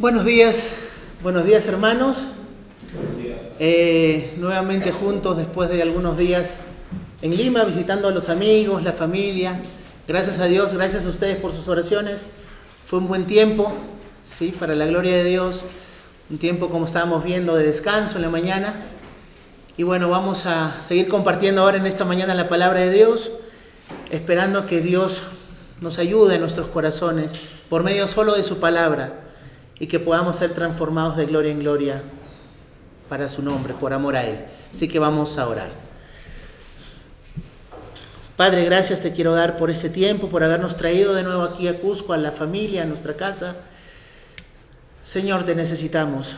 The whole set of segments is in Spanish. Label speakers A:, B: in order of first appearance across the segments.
A: Buenos días, buenos días hermanos. Eh, nuevamente juntos después de algunos días en Lima, visitando a los amigos, la familia. Gracias a Dios, gracias a ustedes por sus oraciones. Fue un buen tiempo, sí, para la gloria de Dios. Un tiempo como estábamos viendo de descanso en la mañana. Y bueno, vamos a seguir compartiendo ahora en esta mañana la palabra de Dios, esperando que Dios nos ayude en nuestros corazones por medio solo de su palabra y que podamos ser transformados de gloria en gloria para su nombre, por amor a Él. Así que vamos a orar. Padre, gracias te quiero dar por ese tiempo, por habernos traído de nuevo aquí a Cusco, a la familia, a nuestra casa. Señor, te necesitamos.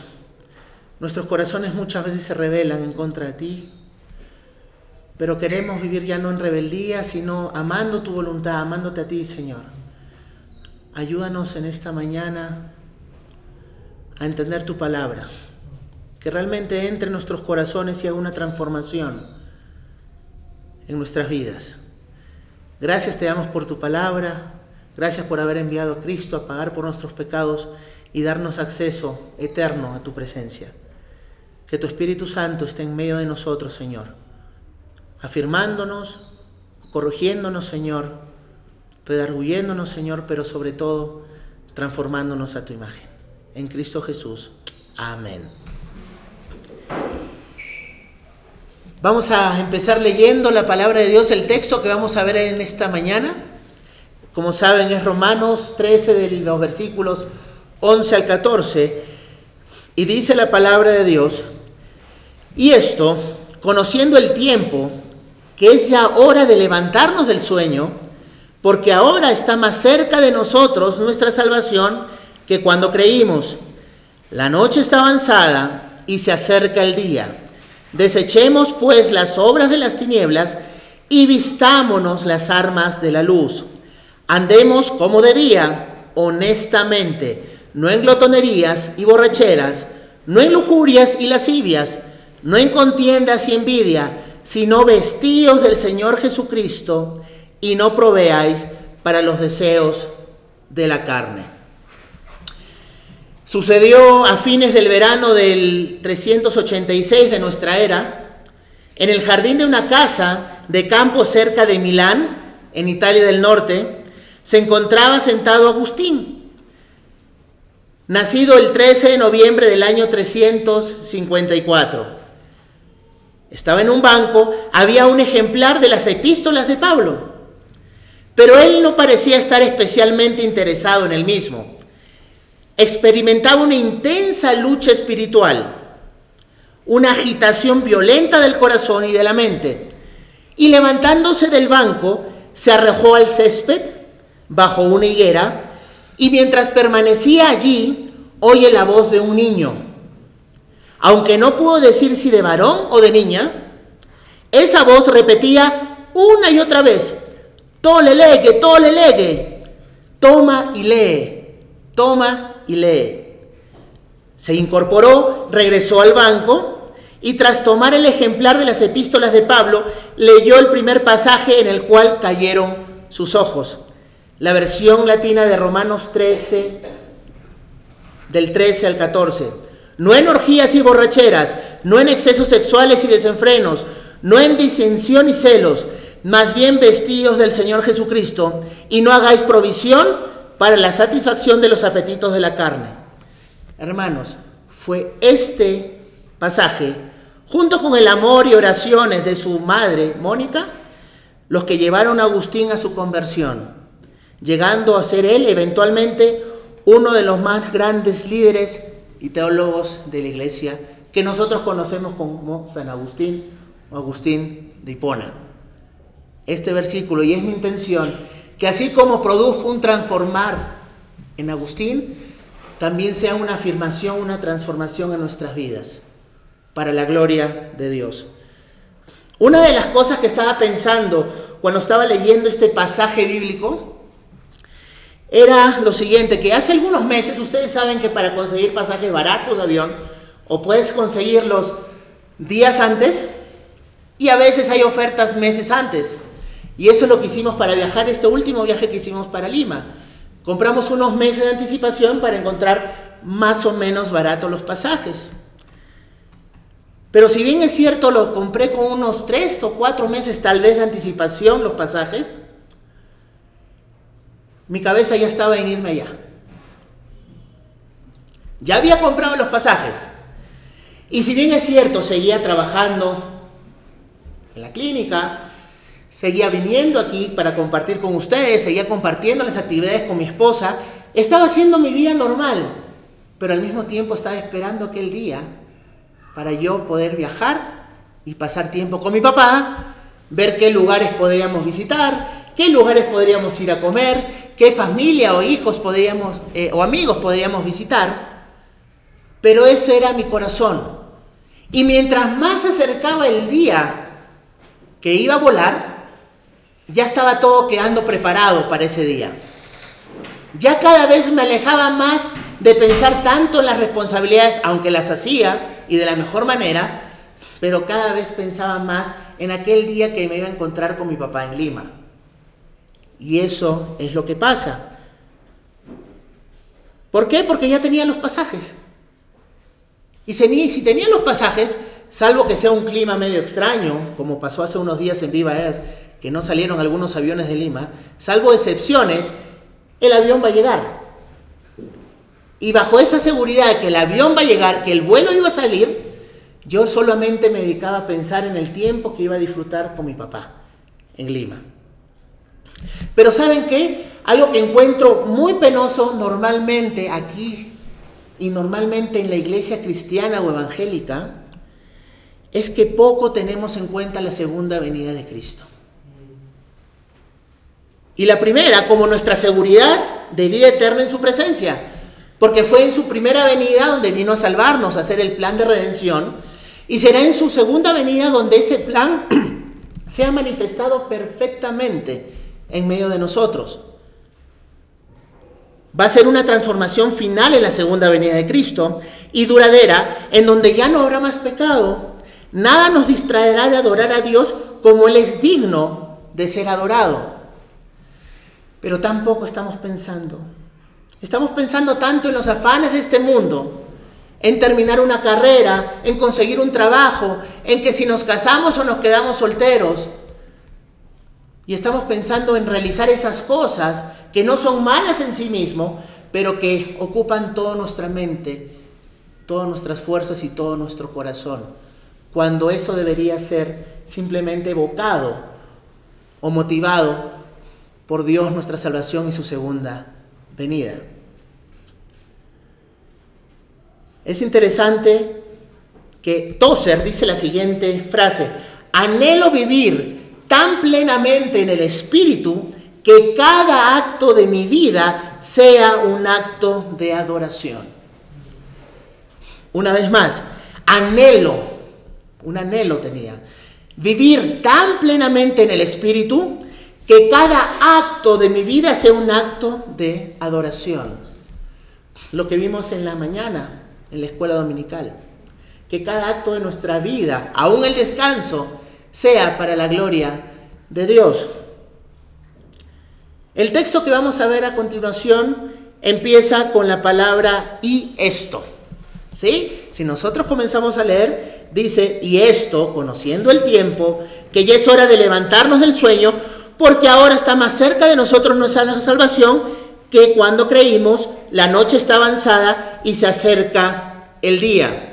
A: Nuestros corazones muchas veces se rebelan en contra de ti, pero queremos vivir ya no en rebeldía, sino amando tu voluntad, amándote a ti, Señor. Ayúdanos en esta mañana a entender tu palabra, que realmente entre en nuestros corazones y haga una transformación en nuestras vidas. Gracias te damos por tu palabra, gracias por haber enviado a Cristo a pagar por nuestros pecados y darnos acceso eterno a tu presencia. Que tu Espíritu Santo esté en medio de nosotros, Señor, afirmándonos, corrigiéndonos, Señor, redarguyéndonos, Señor, pero sobre todo transformándonos a tu imagen en Cristo Jesús. Amén. Vamos a empezar leyendo la palabra de Dios, el texto que vamos a ver en esta mañana. Como saben, es Romanos 13 de los versículos 11 al 14. Y dice la palabra de Dios, y esto, conociendo el tiempo, que es ya hora de levantarnos del sueño, porque ahora está más cerca de nosotros nuestra salvación, que cuando creímos, la noche está avanzada y se acerca el día. Desechemos pues las obras de las tinieblas y vistámonos las armas de la luz. Andemos como de día, honestamente, no en glotonerías y borracheras, no en lujurias y lascivias, no en contiendas y envidia, sino vestidos del Señor Jesucristo y no proveáis para los deseos de la carne. Sucedió a fines del verano del 386 de nuestra era, en el jardín de una casa de campo cerca de Milán, en Italia del Norte, se encontraba sentado Agustín, nacido el 13 de noviembre del año 354. Estaba en un banco, había un ejemplar de las epístolas de Pablo, pero él no parecía estar especialmente interesado en el mismo experimentaba una intensa lucha espiritual, una agitación violenta del corazón y de la mente, y levantándose del banco, se arrojó al césped bajo una higuera, y mientras permanecía allí, oye la voz de un niño. Aunque no pudo decir si de varón o de niña, esa voz repetía una y otra vez, tole legue, tole legue, toma y lee, toma y lee. Se incorporó, regresó al banco y tras tomar el ejemplar de las epístolas de Pablo, leyó el primer pasaje en el cual cayeron sus ojos. La versión latina de Romanos 13, del 13 al 14. No en orgías y borracheras, no en excesos sexuales y desenfrenos, no en disensión y celos, más bien vestidos del Señor Jesucristo, y no hagáis provisión para la satisfacción de los apetitos de la carne. Hermanos, fue este pasaje, junto con el amor y oraciones de su madre, Mónica, los que llevaron a Agustín a su conversión, llegando a ser él eventualmente uno de los más grandes líderes y teólogos de la iglesia que nosotros conocemos como San Agustín o Agustín de Hipona. Este versículo, y es mi intención, que así como produjo un transformar en Agustín, también sea una afirmación, una transformación en nuestras vidas, para la gloria de Dios. Una de las cosas que estaba pensando cuando estaba leyendo este pasaje bíblico era lo siguiente, que hace algunos meses ustedes saben que para conseguir pasajes baratos de avión, o puedes conseguirlos días antes, y a veces hay ofertas meses antes. Y eso es lo que hicimos para viajar, este último viaje que hicimos para Lima. Compramos unos meses de anticipación para encontrar más o menos barato los pasajes. Pero si bien es cierto, lo compré con unos tres o cuatro meses tal vez de anticipación los pasajes, mi cabeza ya estaba en irme allá. Ya había comprado los pasajes. Y si bien es cierto, seguía trabajando en la clínica, seguía viniendo aquí para compartir con ustedes, seguía compartiendo las actividades con mi esposa, estaba haciendo mi vida normal, pero al mismo tiempo estaba esperando aquel día para yo poder viajar y pasar tiempo con mi papá, ver qué lugares podríamos visitar, qué lugares podríamos ir a comer, qué familia o hijos podríamos, eh, o amigos podríamos visitar. Pero ese era mi corazón. Y mientras más se acercaba el día que iba a volar, ya estaba todo quedando preparado para ese día. Ya cada vez me alejaba más de pensar tanto en las responsabilidades, aunque las hacía y de la mejor manera, pero cada vez pensaba más en aquel día que me iba a encontrar con mi papá en Lima. Y eso es lo que pasa. ¿Por qué? Porque ya tenía los pasajes. Y si tenía los pasajes, salvo que sea un clima medio extraño, como pasó hace unos días en Viva Air, que no salieron algunos aviones de Lima, salvo excepciones, el avión va a llegar. Y bajo esta seguridad de que el avión va a llegar, que el vuelo iba a salir, yo solamente me dedicaba a pensar en el tiempo que iba a disfrutar con mi papá en Lima. Pero ¿saben qué? Algo que encuentro muy penoso normalmente aquí y normalmente en la iglesia cristiana o evangélica es que poco tenemos en cuenta la segunda venida de Cristo. Y la primera, como nuestra seguridad de vida eterna en su presencia, porque fue en su primera venida donde vino a salvarnos, a hacer el plan de redención, y será en su segunda venida donde ese plan sea manifestado perfectamente en medio de nosotros. Va a ser una transformación final en la segunda venida de Cristo y duradera, en donde ya no habrá más pecado. Nada nos distraerá de adorar a Dios como Él es digno de ser adorado. Pero tampoco estamos pensando. Estamos pensando tanto en los afanes de este mundo, en terminar una carrera, en conseguir un trabajo, en que si nos casamos o nos quedamos solteros, y estamos pensando en realizar esas cosas que no son malas en sí mismo, pero que ocupan toda nuestra mente, todas nuestras fuerzas y todo nuestro corazón, cuando eso debería ser simplemente evocado o motivado por Dios nuestra salvación y su segunda venida. Es interesante que Tozer dice la siguiente frase, anhelo vivir tan plenamente en el Espíritu que cada acto de mi vida sea un acto de adoración. Una vez más, anhelo, un anhelo tenía, vivir tan plenamente en el Espíritu que cada acto de mi vida sea un acto de adoración. Lo que vimos en la mañana en la escuela dominical. Que cada acto de nuestra vida, aún el descanso, sea para la gloria de Dios. El texto que vamos a ver a continuación empieza con la palabra y esto. ¿Sí? Si nosotros comenzamos a leer, dice, y esto, conociendo el tiempo, que ya es hora de levantarnos del sueño, porque ahora está más cerca de nosotros nuestra salvación que cuando creímos, la noche está avanzada y se acerca el día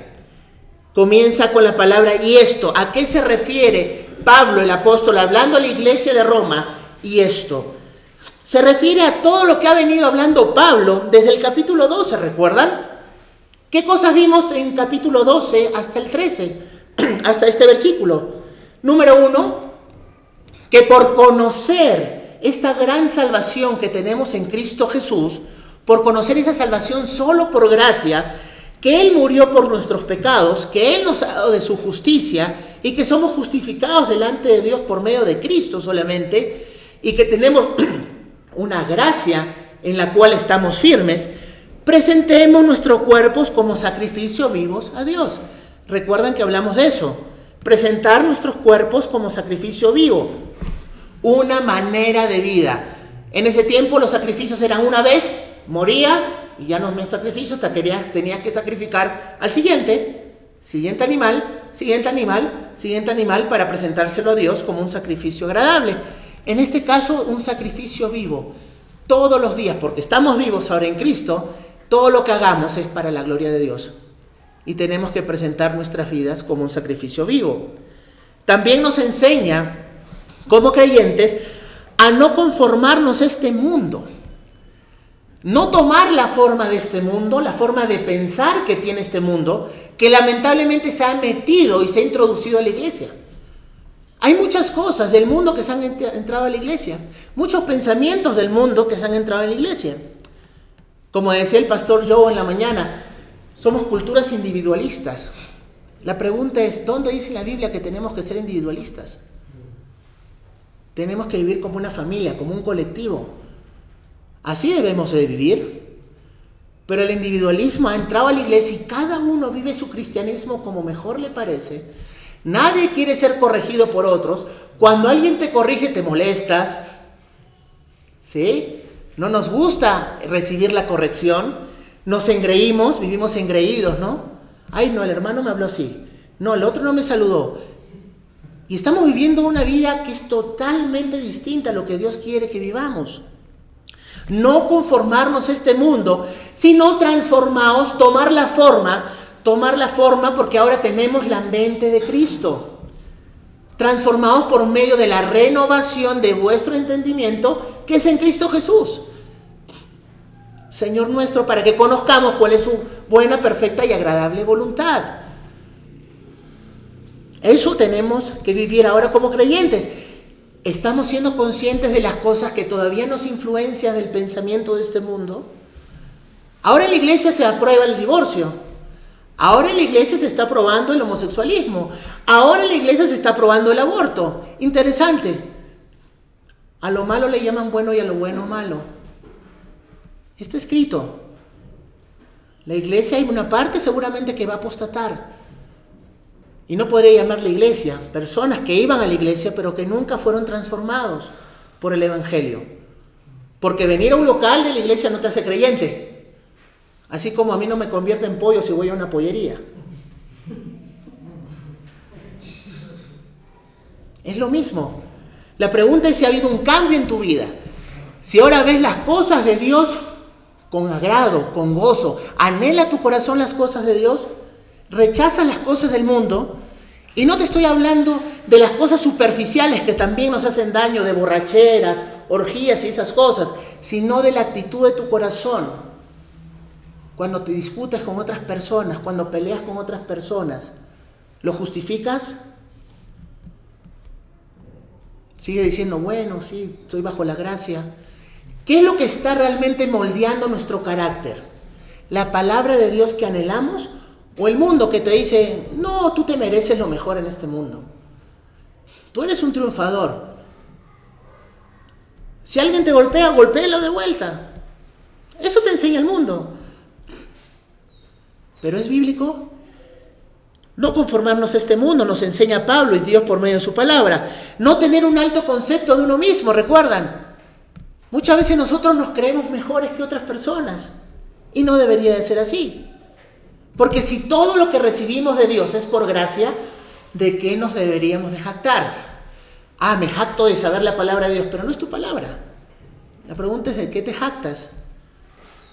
A: comienza con la palabra y esto. ¿A qué se refiere Pablo el apóstol hablando a la iglesia de Roma y esto? Se refiere a todo lo que ha venido hablando Pablo desde el capítulo 12, ¿recuerdan? ¿Qué cosas vimos en capítulo 12 hasta el 13, hasta este versículo? Número uno, que por conocer esta gran salvación que tenemos en Cristo Jesús, por conocer esa salvación solo por gracia, que Él murió por nuestros pecados, que Él nos ha dado de su justicia y que somos justificados delante de Dios por medio de Cristo solamente y que tenemos una gracia en la cual estamos firmes, presentemos nuestros cuerpos como sacrificio vivos a Dios. Recuerdan que hablamos de eso, presentar nuestros cuerpos como sacrificio vivo, una manera de vida. En ese tiempo los sacrificios eran una vez, moría, y ya no me sacrificio, hasta quería, tenía que sacrificar al siguiente, siguiente animal, siguiente animal, siguiente animal para presentárselo a Dios como un sacrificio agradable. En este caso, un sacrificio vivo, todos los días, porque estamos vivos ahora en Cristo, todo lo que hagamos es para la gloria de Dios. Y tenemos que presentar nuestras vidas como un sacrificio vivo. También nos enseña, como creyentes, a no conformarnos a este mundo. No tomar la forma de este mundo, la forma de pensar que tiene este mundo, que lamentablemente se ha metido y se ha introducido a la iglesia. Hay muchas cosas del mundo que se han entrado a la iglesia, muchos pensamientos del mundo que se han entrado a la iglesia. Como decía el pastor Joe en la mañana, somos culturas individualistas. La pregunta es, ¿dónde dice la Biblia que tenemos que ser individualistas? Tenemos que vivir como una familia, como un colectivo. Así debemos de vivir. Pero el individualismo ha entrado a la iglesia y cada uno vive su cristianismo como mejor le parece. Nadie quiere ser corregido por otros. Cuando alguien te corrige te molestas. ¿Sí? No nos gusta recibir la corrección. Nos engreímos, vivimos engreídos, ¿no? Ay, no, el hermano me habló así. No, el otro no me saludó. Y estamos viviendo una vida que es totalmente distinta a lo que Dios quiere que vivamos. No conformarnos a este mundo, sino transformados, tomar la forma, tomar la forma porque ahora tenemos la mente de Cristo. Transformados por medio de la renovación de vuestro entendimiento, que es en Cristo Jesús. Señor nuestro, para que conozcamos cuál es su buena, perfecta y agradable voluntad. Eso tenemos que vivir ahora como creyentes. ¿Estamos siendo conscientes de las cosas que todavía nos influencian del pensamiento de este mundo? Ahora en la iglesia se aprueba el divorcio. Ahora en la iglesia se está aprobando el homosexualismo. Ahora en la iglesia se está aprobando el aborto. Interesante. A lo malo le llaman bueno y a lo bueno malo. Está escrito. La iglesia hay una parte seguramente que va a apostatar. Y no podría llamarle iglesia, personas que iban a la iglesia pero que nunca fueron transformados por el Evangelio. Porque venir a un local de la iglesia no te hace creyente. Así como a mí no me convierte en pollo si voy a una pollería. Es lo mismo. La pregunta es si ha habido un cambio en tu vida. Si ahora ves las cosas de Dios con agrado, con gozo, anhela tu corazón las cosas de Dios, Rechaza las cosas del mundo. Y no te estoy hablando de las cosas superficiales que también nos hacen daño, de borracheras, orgías y esas cosas, sino de la actitud de tu corazón. Cuando te discutes con otras personas, cuando peleas con otras personas, ¿lo justificas? Sigue diciendo, bueno, sí, estoy bajo la gracia. ¿Qué es lo que está realmente moldeando nuestro carácter? ¿La palabra de Dios que anhelamos o el mundo que te dice, no, tú te mereces lo mejor en este mundo. Tú eres un triunfador. Si alguien te golpea, golpéalo de vuelta. Eso te enseña el mundo. Pero es bíblico. No conformarnos a este mundo, nos enseña Pablo y Dios por medio de su palabra. No tener un alto concepto de uno mismo, recuerdan. Muchas veces nosotros nos creemos mejores que otras personas. Y no debería de ser así. Porque si todo lo que recibimos de Dios es por gracia, ¿de qué nos deberíamos de jactar? Ah, me jacto de saber la palabra de Dios, pero no es tu palabra. La pregunta es de qué te jactas.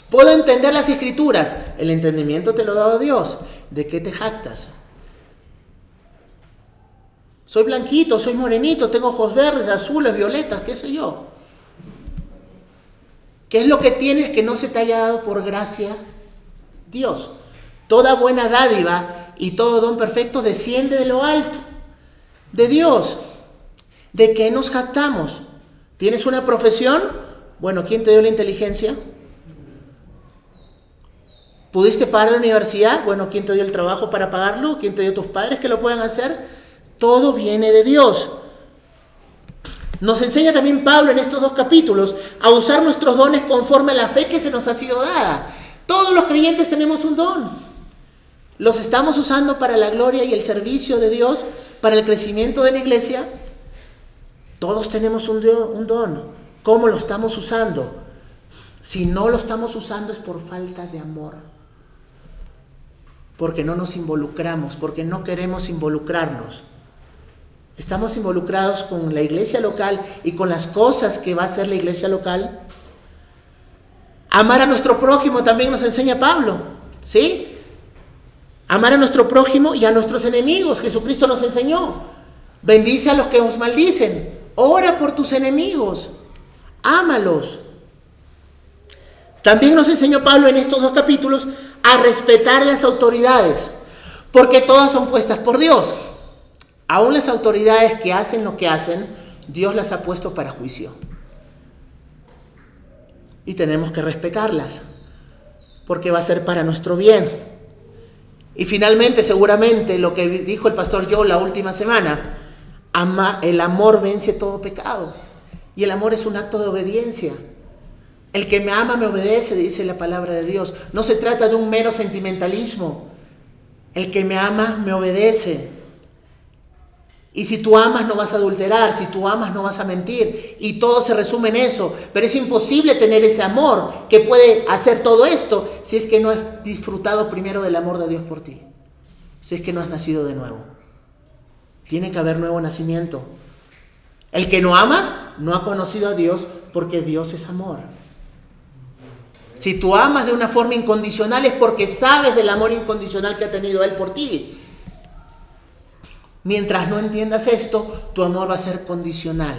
A: Puedo entender las escrituras, el entendimiento te lo ha dado Dios. ¿De qué te jactas? Soy blanquito, soy morenito, tengo ojos verdes, azules, violetas, qué sé yo. ¿Qué es lo que tienes que no se te haya dado por gracia Dios? Toda buena dádiva y todo don perfecto desciende de lo alto, de Dios. ¿De qué nos jactamos? ¿Tienes una profesión? Bueno, ¿quién te dio la inteligencia? ¿Pudiste pagar la universidad? Bueno, ¿quién te dio el trabajo para pagarlo? ¿Quién te dio tus padres que lo puedan hacer? Todo viene de Dios. Nos enseña también Pablo en estos dos capítulos a usar nuestros dones conforme a la fe que se nos ha sido dada. Todos los creyentes tenemos un don. ¿Los estamos usando para la gloria y el servicio de Dios, para el crecimiento de la iglesia? Todos tenemos un don. ¿Cómo lo estamos usando? Si no lo estamos usando es por falta de amor. Porque no nos involucramos, porque no queremos involucrarnos. Estamos involucrados con la iglesia local y con las cosas que va a hacer la iglesia local. Amar a nuestro prójimo también nos enseña Pablo, ¿sí? Amar a nuestro prójimo y a nuestros enemigos. Jesucristo nos enseñó. Bendice a los que os maldicen. Ora por tus enemigos. Ámalos. También nos enseñó Pablo en estos dos capítulos a respetar las autoridades, porque todas son puestas por Dios. Aún las autoridades que hacen lo que hacen, Dios las ha puesto para juicio. Y tenemos que respetarlas, porque va a ser para nuestro bien. Y finalmente, seguramente, lo que dijo el pastor yo la última semana, ama, el amor vence todo pecado. Y el amor es un acto de obediencia. El que me ama me obedece, dice la palabra de Dios. No se trata de un mero sentimentalismo. El que me ama me obedece. Y si tú amas no vas a adulterar, si tú amas no vas a mentir. Y todo se resume en eso. Pero es imposible tener ese amor que puede hacer todo esto si es que no has disfrutado primero del amor de Dios por ti. Si es que no has nacido de nuevo. Tiene que haber nuevo nacimiento. El que no ama no ha conocido a Dios porque Dios es amor. Si tú amas de una forma incondicional es porque sabes del amor incondicional que ha tenido Él por ti. Mientras no entiendas esto, tu amor va a ser condicional.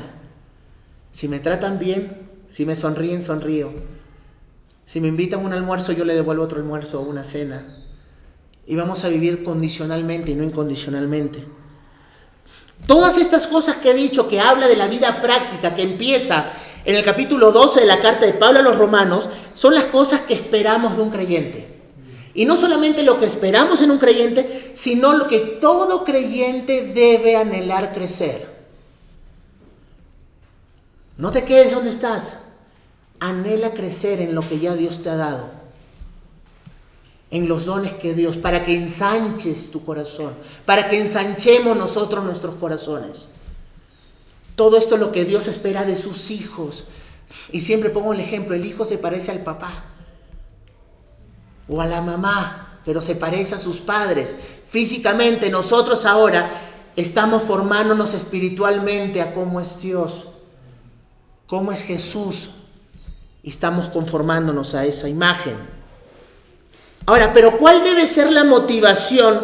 A: Si me tratan bien, si me sonríen, sonrío. Si me invitan a un almuerzo, yo le devuelvo otro almuerzo o una cena. Y vamos a vivir condicionalmente y no incondicionalmente. Todas estas cosas que he dicho, que habla de la vida práctica, que empieza en el capítulo 12 de la carta de Pablo a los romanos, son las cosas que esperamos de un creyente. Y no solamente lo que esperamos en un creyente, sino lo que todo creyente debe anhelar crecer. No te quedes donde estás. Anhela crecer en lo que ya Dios te ha dado. En los dones que Dios, para que ensanches tu corazón, para que ensanchemos nosotros nuestros corazones. Todo esto es lo que Dios espera de sus hijos. Y siempre pongo el ejemplo, el hijo se parece al papá o a la mamá, pero se parece a sus padres. Físicamente nosotros ahora estamos formándonos espiritualmente a cómo es Dios, cómo es Jesús. Y estamos conformándonos a esa imagen. Ahora, pero ¿cuál debe ser la motivación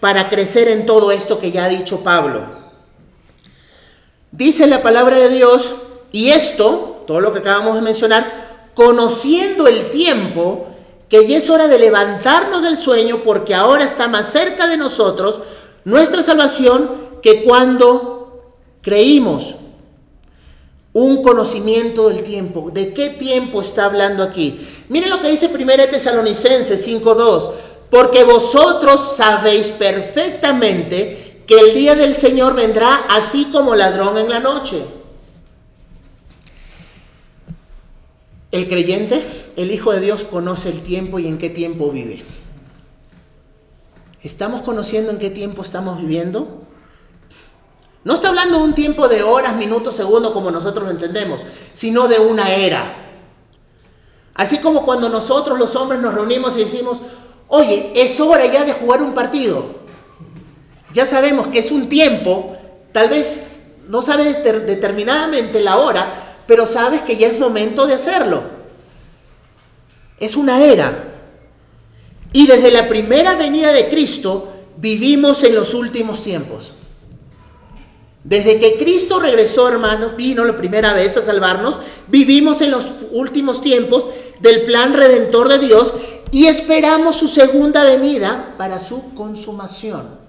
A: para crecer en todo esto que ya ha dicho Pablo? Dice la palabra de Dios, y esto, todo lo que acabamos de mencionar, conociendo el tiempo, que ya es hora de levantarnos del sueño porque ahora está más cerca de nosotros nuestra salvación que cuando creímos. Un conocimiento del tiempo. ¿De qué tiempo está hablando aquí? Miren lo que dice 1 Tesalonicenses 5.2. Porque vosotros sabéis perfectamente que el día del Señor vendrá así como ladrón en la noche. El creyente, el Hijo de Dios, conoce el tiempo y en qué tiempo vive. ¿Estamos conociendo en qué tiempo estamos viviendo? No está hablando de un tiempo de horas, minutos, segundos como nosotros lo entendemos, sino de una era. Así como cuando nosotros los hombres nos reunimos y decimos, oye, es hora ya de jugar un partido. Ya sabemos que es un tiempo, tal vez no sabes determinadamente la hora, pero sabes que ya es momento de hacerlo. Es una era. Y desde la primera venida de Cristo vivimos en los últimos tiempos. Desde que Cristo regresó, hermanos, vino la primera vez a salvarnos, vivimos en los últimos tiempos del plan redentor de Dios y esperamos su segunda venida para su consumación.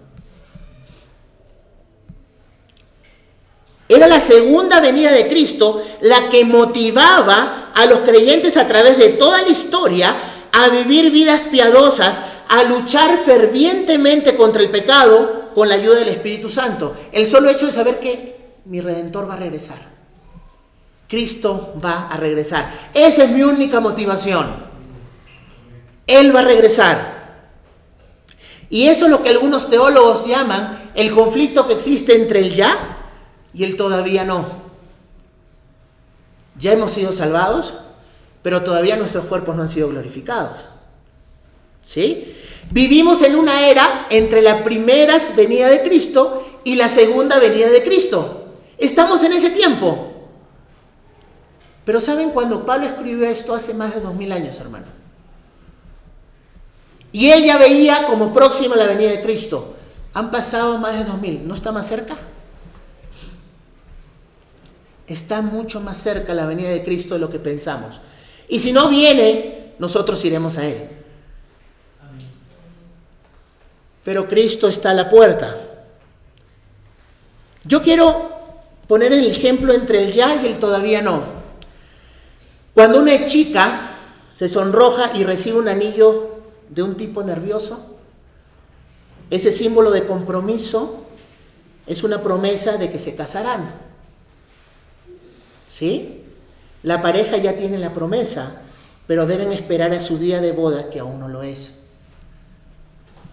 A: Era la segunda venida de Cristo la que motivaba a los creyentes a través de toda la historia a vivir vidas piadosas, a luchar fervientemente contra el pecado con la ayuda del Espíritu Santo. El solo hecho de saber que mi redentor va a regresar. Cristo va a regresar. Esa es mi única motivación. Él va a regresar. Y eso es lo que algunos teólogos llaman el conflicto que existe entre el ya y él todavía no. Ya hemos sido salvados, pero todavía nuestros cuerpos no han sido glorificados. ¿Sí? Vivimos en una era entre la primera venida de Cristo y la segunda venida de Cristo. Estamos en ese tiempo. Pero ¿saben cuando Pablo escribió esto hace más de dos mil años, hermano? Y él ya veía como próxima la venida de Cristo. Han pasado más de dos mil. ¿No está más cerca? Está mucho más cerca la venida de Cristo de lo que pensamos. Y si no viene, nosotros iremos a Él. Pero Cristo está a la puerta. Yo quiero poner el ejemplo entre el ya y el todavía no. Cuando una chica se sonroja y recibe un anillo de un tipo nervioso, ese símbolo de compromiso es una promesa de que se casarán. ¿Sí? La pareja ya tiene la promesa, pero deben esperar a su día de boda que aún no lo es.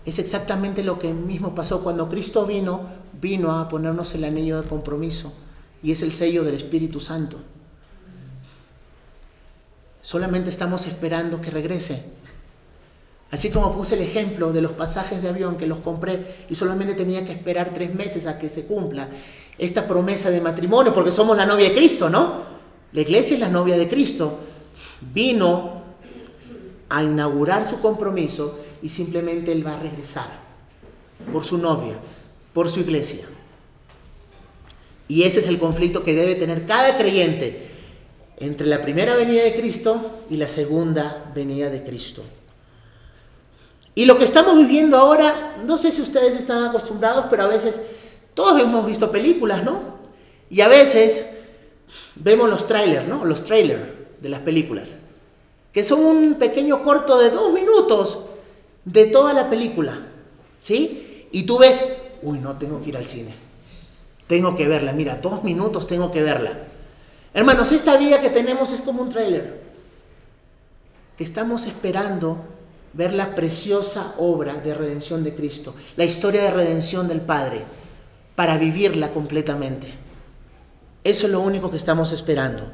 A: Es exactamente lo que mismo pasó cuando Cristo vino, vino a ponernos el anillo de compromiso y es el sello del Espíritu Santo. Solamente estamos esperando que regrese. Así como puse el ejemplo de los pasajes de avión que los compré y solamente tenía que esperar tres meses a que se cumpla esta promesa de matrimonio, porque somos la novia de Cristo, ¿no? La iglesia es la novia de Cristo. Vino a inaugurar su compromiso y simplemente Él va a regresar por su novia, por su iglesia. Y ese es el conflicto que debe tener cada creyente entre la primera venida de Cristo y la segunda venida de Cristo. Y lo que estamos viviendo ahora, no sé si ustedes están acostumbrados, pero a veces todos hemos visto películas, ¿no? Y a veces vemos los trailers, ¿no? Los trailers de las películas, que son un pequeño corto de dos minutos de toda la película, ¿sí? Y tú ves, uy, no tengo que ir al cine, tengo que verla, mira, dos minutos tengo que verla. Hermanos, esta vida que tenemos es como un trailer, que estamos esperando ver la preciosa obra de redención de Cristo, la historia de redención del Padre, para vivirla completamente. Eso es lo único que estamos esperando.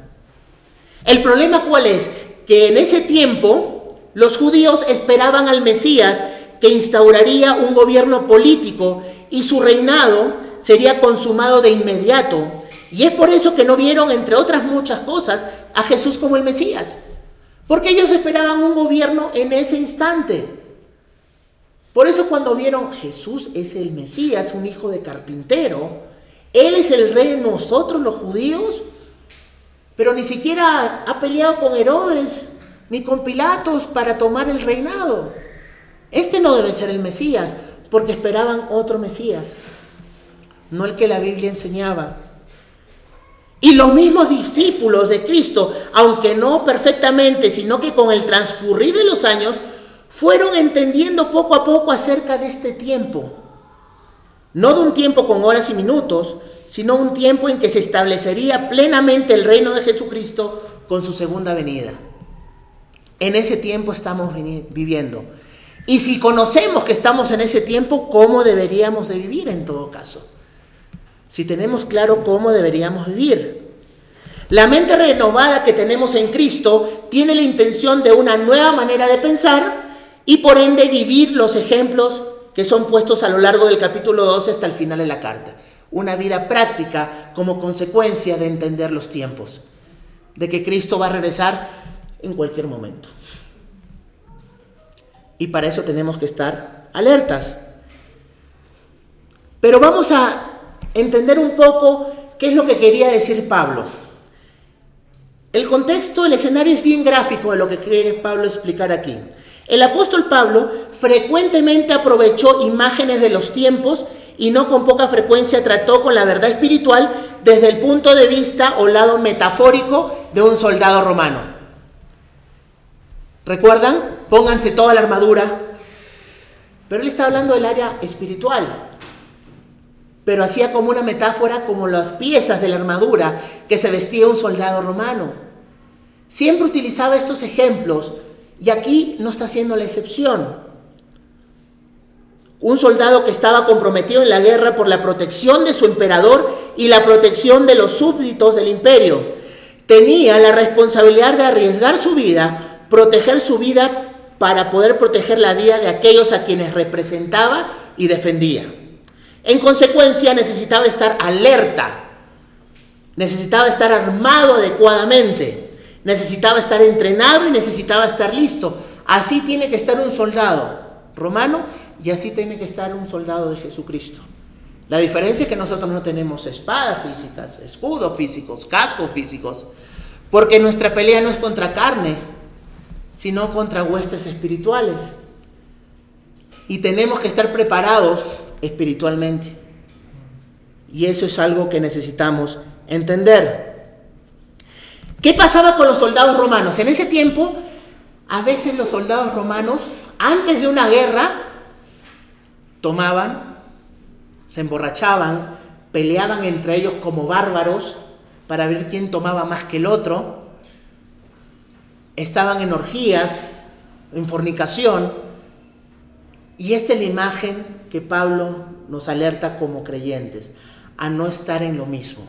A: El problema cuál es? Que en ese tiempo los judíos esperaban al Mesías que instauraría un gobierno político y su reinado sería consumado de inmediato. Y es por eso que no vieron, entre otras muchas cosas, a Jesús como el Mesías. Porque ellos esperaban un gobierno en ese instante. Por eso cuando vieron Jesús es el Mesías, un hijo de carpintero, Él es el rey de nosotros los judíos, pero ni siquiera ha peleado con Herodes ni con Pilatos para tomar el reinado. Este no debe ser el Mesías, porque esperaban otro Mesías, no el que la Biblia enseñaba. Y los mismos discípulos de Cristo, aunque no perfectamente, sino que con el transcurrir de los años, fueron entendiendo poco a poco acerca de este tiempo. No de un tiempo con horas y minutos, sino un tiempo en que se establecería plenamente el reino de Jesucristo con su segunda venida. En ese tiempo estamos viviendo. Y si conocemos que estamos en ese tiempo, ¿cómo deberíamos de vivir en todo caso? Si tenemos claro cómo deberíamos vivir. La mente renovada que tenemos en Cristo tiene la intención de una nueva manera de pensar y por ende vivir los ejemplos que son puestos a lo largo del capítulo 12 hasta el final de la carta. Una vida práctica como consecuencia de entender los tiempos, de que Cristo va a regresar en cualquier momento. Y para eso tenemos que estar alertas. Pero vamos a entender un poco qué es lo que quería decir Pablo. El contexto, el escenario es bien gráfico de lo que quiere Pablo explicar aquí. El apóstol Pablo frecuentemente aprovechó imágenes de los tiempos y no con poca frecuencia trató con la verdad espiritual desde el punto de vista o lado metafórico de un soldado romano. ¿Recuerdan? Pónganse toda la armadura. Pero él está hablando del área espiritual. Pero hacía como una metáfora como las piezas de la armadura que se vestía un soldado romano. Siempre utilizaba estos ejemplos y aquí no está haciendo la excepción. Un soldado que estaba comprometido en la guerra por la protección de su emperador y la protección de los súbditos del imperio tenía la responsabilidad de arriesgar su vida, proteger su vida para poder proteger la vida de aquellos a quienes representaba y defendía. En consecuencia, necesitaba estar alerta, necesitaba estar armado adecuadamente, necesitaba estar entrenado y necesitaba estar listo. Así tiene que estar un soldado romano y así tiene que estar un soldado de Jesucristo. La diferencia es que nosotros no tenemos espadas físicas, escudos físicos, cascos físicos, porque nuestra pelea no es contra carne, sino contra huestes espirituales. Y tenemos que estar preparados espiritualmente. Y eso es algo que necesitamos entender. ¿Qué pasaba con los soldados romanos? En ese tiempo, a veces los soldados romanos, antes de una guerra, tomaban, se emborrachaban, peleaban entre ellos como bárbaros para ver quién tomaba más que el otro, estaban en orgías, en fornicación, y esta es la imagen que Pablo nos alerta como creyentes, a no estar en lo mismo.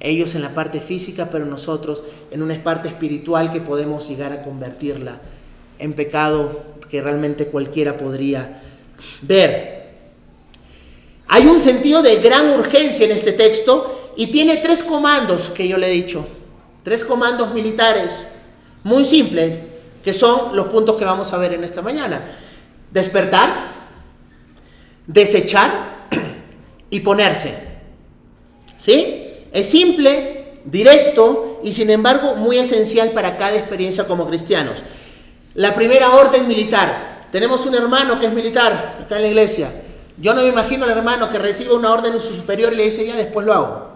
A: Ellos en la parte física, pero nosotros en una parte espiritual que podemos llegar a convertirla en pecado que realmente cualquiera podría ver. Hay un sentido de gran urgencia en este texto y tiene tres comandos que yo le he dicho, tres comandos militares muy simples, que son los puntos que vamos a ver en esta mañana. Despertar, desechar y ponerse. ¿Sí? Es simple, directo y sin embargo muy esencial para cada experiencia como cristianos. La primera orden militar. Tenemos un hermano que es militar acá en la iglesia. Yo no me imagino al hermano que recibe una orden en su superior y le dice, ya después lo hago.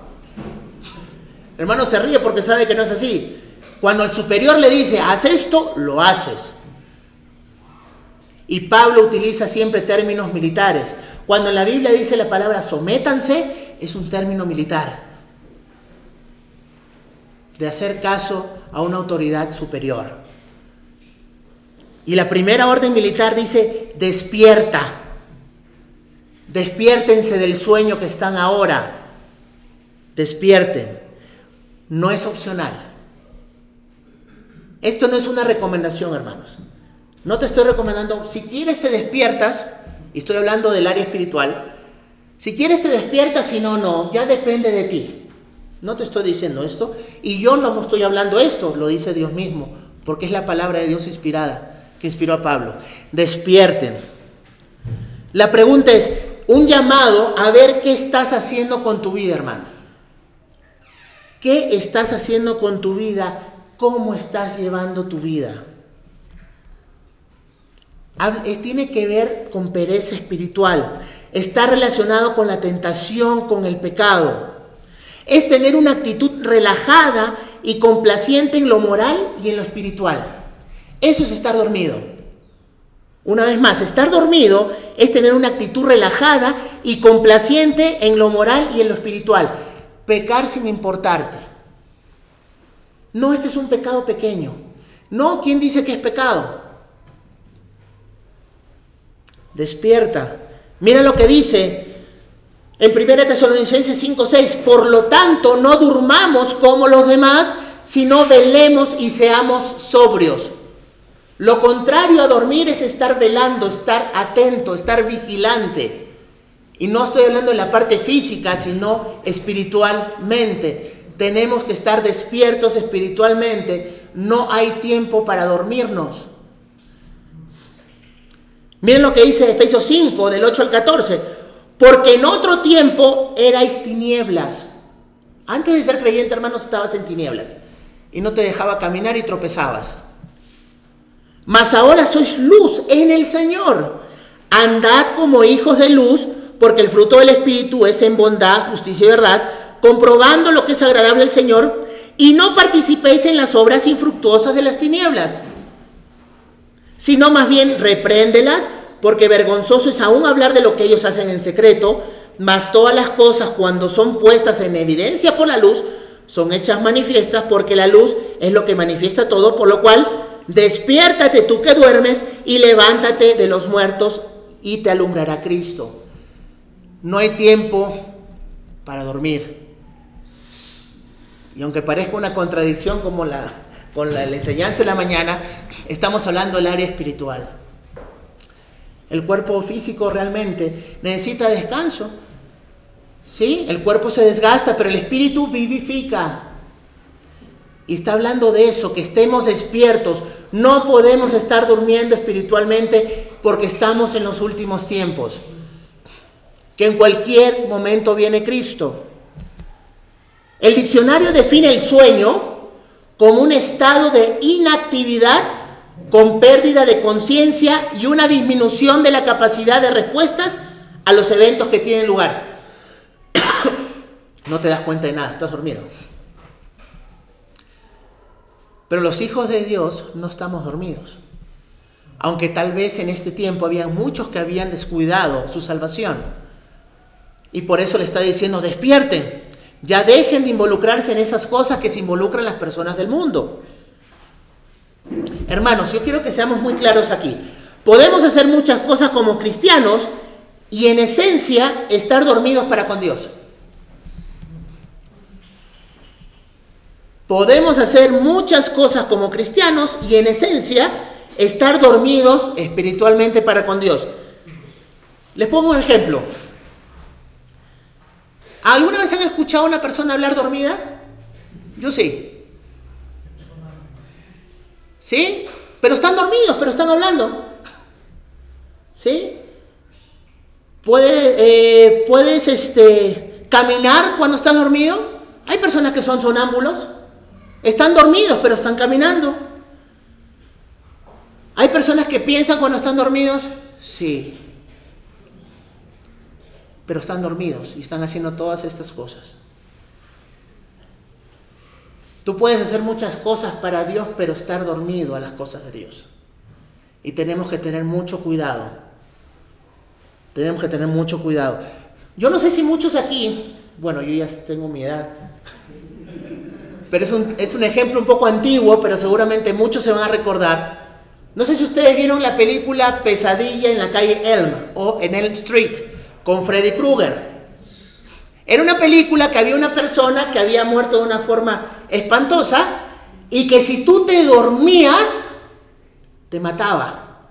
A: El hermano se ríe porque sabe que no es así. Cuando el superior le dice, haz esto, lo haces. Y Pablo utiliza siempre términos militares. Cuando en la Biblia dice la palabra sométanse, es un término militar. De hacer caso a una autoridad superior. Y la primera orden militar dice, despierta. Despiértense del sueño que están ahora. Despierten. No es opcional. Esto no es una recomendación, hermanos. No te estoy recomendando, si quieres te despiertas, y estoy hablando del área espiritual, si quieres te despiertas, si no, no, ya depende de ti. No te estoy diciendo esto, y yo no estoy hablando esto, lo dice Dios mismo, porque es la palabra de Dios inspirada, que inspiró a Pablo. Despierten. La pregunta es, un llamado a ver qué estás haciendo con tu vida, hermano. ¿Qué estás haciendo con tu vida cómo estás llevando tu vida. Tiene que ver con pereza espiritual. Está relacionado con la tentación, con el pecado. Es tener una actitud relajada y complaciente en lo moral y en lo espiritual. Eso es estar dormido. Una vez más, estar dormido es tener una actitud relajada y complaciente en lo moral y en lo espiritual. Pecar sin importarte. No, este es un pecado pequeño. No, ¿quién dice que es pecado? Despierta. Mira lo que dice en 1 Tesalonicenses 5:6. Por lo tanto, no durmamos como los demás, sino velemos y seamos sobrios. Lo contrario a dormir es estar velando, estar atento, estar vigilante. Y no estoy hablando de la parte física, sino espiritualmente tenemos que estar despiertos espiritualmente. No hay tiempo para dormirnos. Miren lo que dice Efesios 5, del 8 al 14. Porque en otro tiempo erais tinieblas. Antes de ser creyente, hermanos, estabas en tinieblas. Y no te dejaba caminar y tropezabas. Mas ahora sois luz en el Señor. Andad como hijos de luz, porque el fruto del Espíritu es en bondad, justicia y verdad comprobando lo que es agradable al Señor, y no participéis en las obras infructuosas de las tinieblas, sino más bien repréndelas, porque vergonzoso es aún hablar de lo que ellos hacen en secreto, mas todas las cosas cuando son puestas en evidencia por la luz, son hechas manifiestas porque la luz es lo que manifiesta todo, por lo cual despiértate tú que duermes y levántate de los muertos y te alumbrará Cristo. No hay tiempo para dormir. Y aunque parezca una contradicción como la, con la, la enseñanza de la mañana, estamos hablando del área espiritual. El cuerpo físico realmente necesita descanso. ¿Sí? El cuerpo se desgasta, pero el espíritu vivifica. Y está hablando de eso, que estemos despiertos. No podemos estar durmiendo espiritualmente porque estamos en los últimos tiempos. Que en cualquier momento viene Cristo. El diccionario define el sueño como un estado de inactividad con pérdida de conciencia y una disminución de la capacidad de respuestas a los eventos que tienen lugar. no te das cuenta de nada, estás dormido. Pero los hijos de Dios no estamos dormidos. Aunque tal vez en este tiempo había muchos que habían descuidado su salvación. Y por eso le está diciendo, despierten, ya dejen de involucrarse en esas cosas que se involucran las personas del mundo. Hermanos, yo quiero que seamos muy claros aquí. Podemos hacer muchas cosas como cristianos y en esencia estar dormidos para con Dios. Podemos hacer muchas cosas como cristianos y en esencia estar dormidos espiritualmente para con Dios. Les pongo un ejemplo. ¿Alguna vez han escuchado a una persona hablar dormida? Yo sí. ¿Sí? Pero están dormidos, pero están hablando. ¿Sí? ¿Puedes, eh, ¿Puedes este, caminar cuando estás dormido? Hay personas que son sonámbulos. Están dormidos, pero están caminando. ¿Hay personas que piensan cuando están dormidos? Sí. Pero están dormidos y están haciendo todas estas cosas. Tú puedes hacer muchas cosas para Dios, pero estar dormido a las cosas de Dios. Y tenemos que tener mucho cuidado. Tenemos que tener mucho cuidado. Yo no sé si muchos aquí, bueno, yo ya tengo mi edad, pero es un, es un ejemplo un poco antiguo, pero seguramente muchos se van a recordar. No sé si ustedes vieron la película Pesadilla en la calle Elm o en Elm Street con Freddy Krueger. Era una película que había una persona que había muerto de una forma espantosa y que si tú te dormías, te mataba.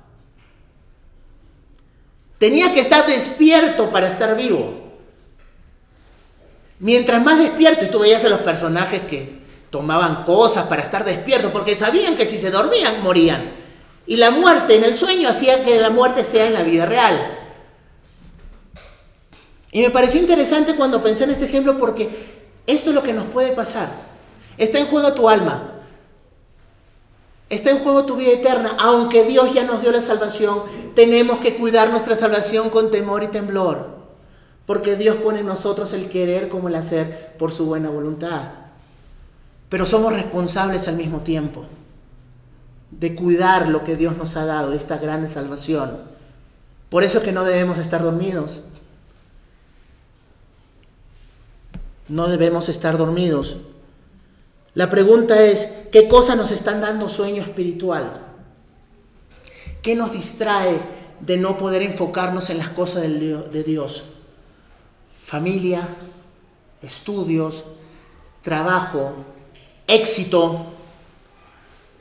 A: Tenías que estar despierto para estar vivo. Mientras más despierto, y tú veías a los personajes que tomaban cosas para estar despiertos, porque sabían que si se dormían, morían. Y la muerte en el sueño hacía que la muerte sea en la vida real. Y me pareció interesante cuando pensé en este ejemplo porque esto es lo que nos puede pasar. Está en juego tu alma. Está en juego tu vida eterna. Aunque Dios ya nos dio la salvación, tenemos que cuidar nuestra salvación con temor y temblor. Porque Dios pone en nosotros el querer como el hacer por su buena voluntad. Pero somos responsables al mismo tiempo de cuidar lo que Dios nos ha dado, esta gran salvación. Por eso que no debemos estar dormidos. No debemos estar dormidos. La pregunta es, ¿qué cosas nos están dando sueño espiritual? ¿Qué nos distrae de no poder enfocarnos en las cosas de Dios? Familia, estudios, trabajo, éxito.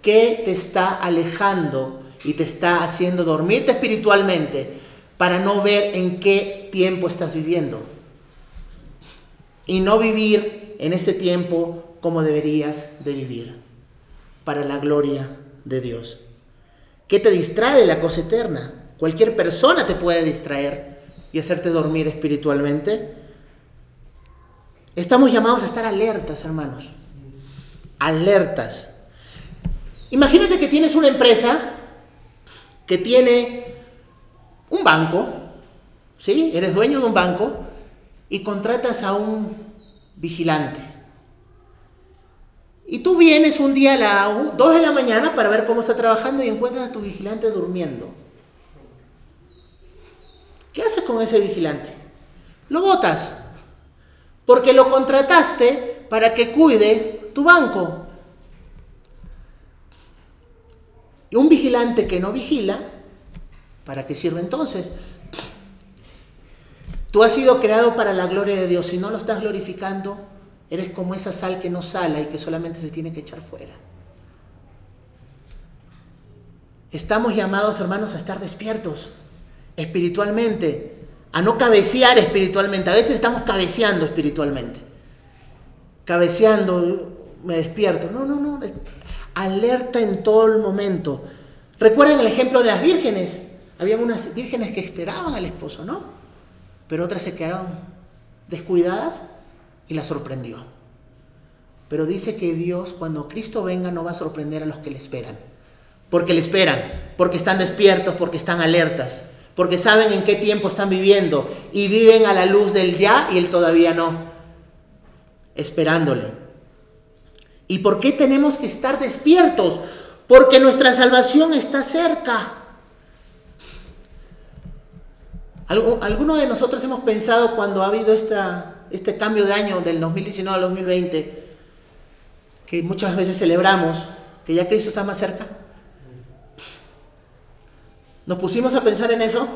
A: ¿Qué te está alejando y te está haciendo dormirte espiritualmente para no ver en qué tiempo estás viviendo? Y no vivir en este tiempo como deberías de vivir, para la gloria de Dios. ¿Qué te distrae la cosa eterna? Cualquier persona te puede distraer y hacerte dormir espiritualmente. Estamos llamados a estar alertas, hermanos. Alertas. Imagínate que tienes una empresa que tiene un banco, ¿sí? Eres dueño de un banco y contratas a un vigilante. Y tú vienes un día a las 2 de la mañana para ver cómo está trabajando y encuentras a tu vigilante durmiendo. ¿Qué haces con ese vigilante? Lo botas. Porque lo contrataste para que cuide tu banco. Y un vigilante que no vigila, ¿para qué sirve entonces? Tú has sido creado para la gloria de Dios. Si no lo estás glorificando, eres como esa sal que no sala y que solamente se tiene que echar fuera. Estamos llamados, hermanos, a estar despiertos espiritualmente, a no cabecear espiritualmente. A veces estamos cabeceando espiritualmente. Cabeceando, me despierto. No, no, no. Alerta en todo el momento. Recuerden el ejemplo de las vírgenes. Había unas vírgenes que esperaban al esposo, ¿no? Pero otras se quedaron descuidadas y la sorprendió. Pero dice que Dios, cuando Cristo venga, no va a sorprender a los que le esperan. Porque le esperan, porque están despiertos, porque están alertas, porque saben en qué tiempo están viviendo y viven a la luz del ya y el todavía no, esperándole. ¿Y por qué tenemos que estar despiertos? Porque nuestra salvación está cerca. Algunos de nosotros hemos pensado cuando ha habido esta, este cambio de año del 2019 al 2020, que muchas veces celebramos, que ya Cristo está más cerca. ¿Nos pusimos a pensar en eso?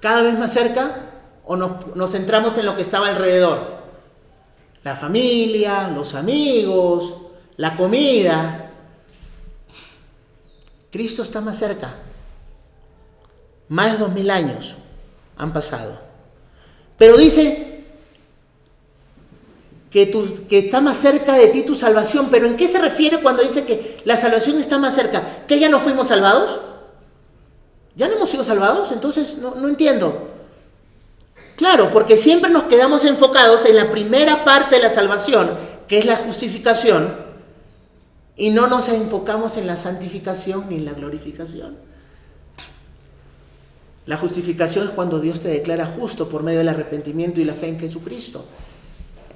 A: ¿Cada vez más cerca? ¿O nos, nos centramos en lo que estaba alrededor? La familia, los amigos, la comida. Cristo está más cerca. Más de dos mil años han pasado. Pero dice que, que, está más cerca de ti tu salvación. ¿Pero en qué se refiere cuando dice que la salvación está más cerca? ¿Que ya no fuimos salvados? ¿Ya no hemos sido salvados? Entonces no, no entiendo. Claro, porque siempre nos quedamos enfocados en la primera parte de la salvación, que es la justificación, y no nos enfocamos en la santificación ni en la glorificación. La justificación es cuando Dios te declara justo por medio del arrepentimiento y la fe en Jesucristo.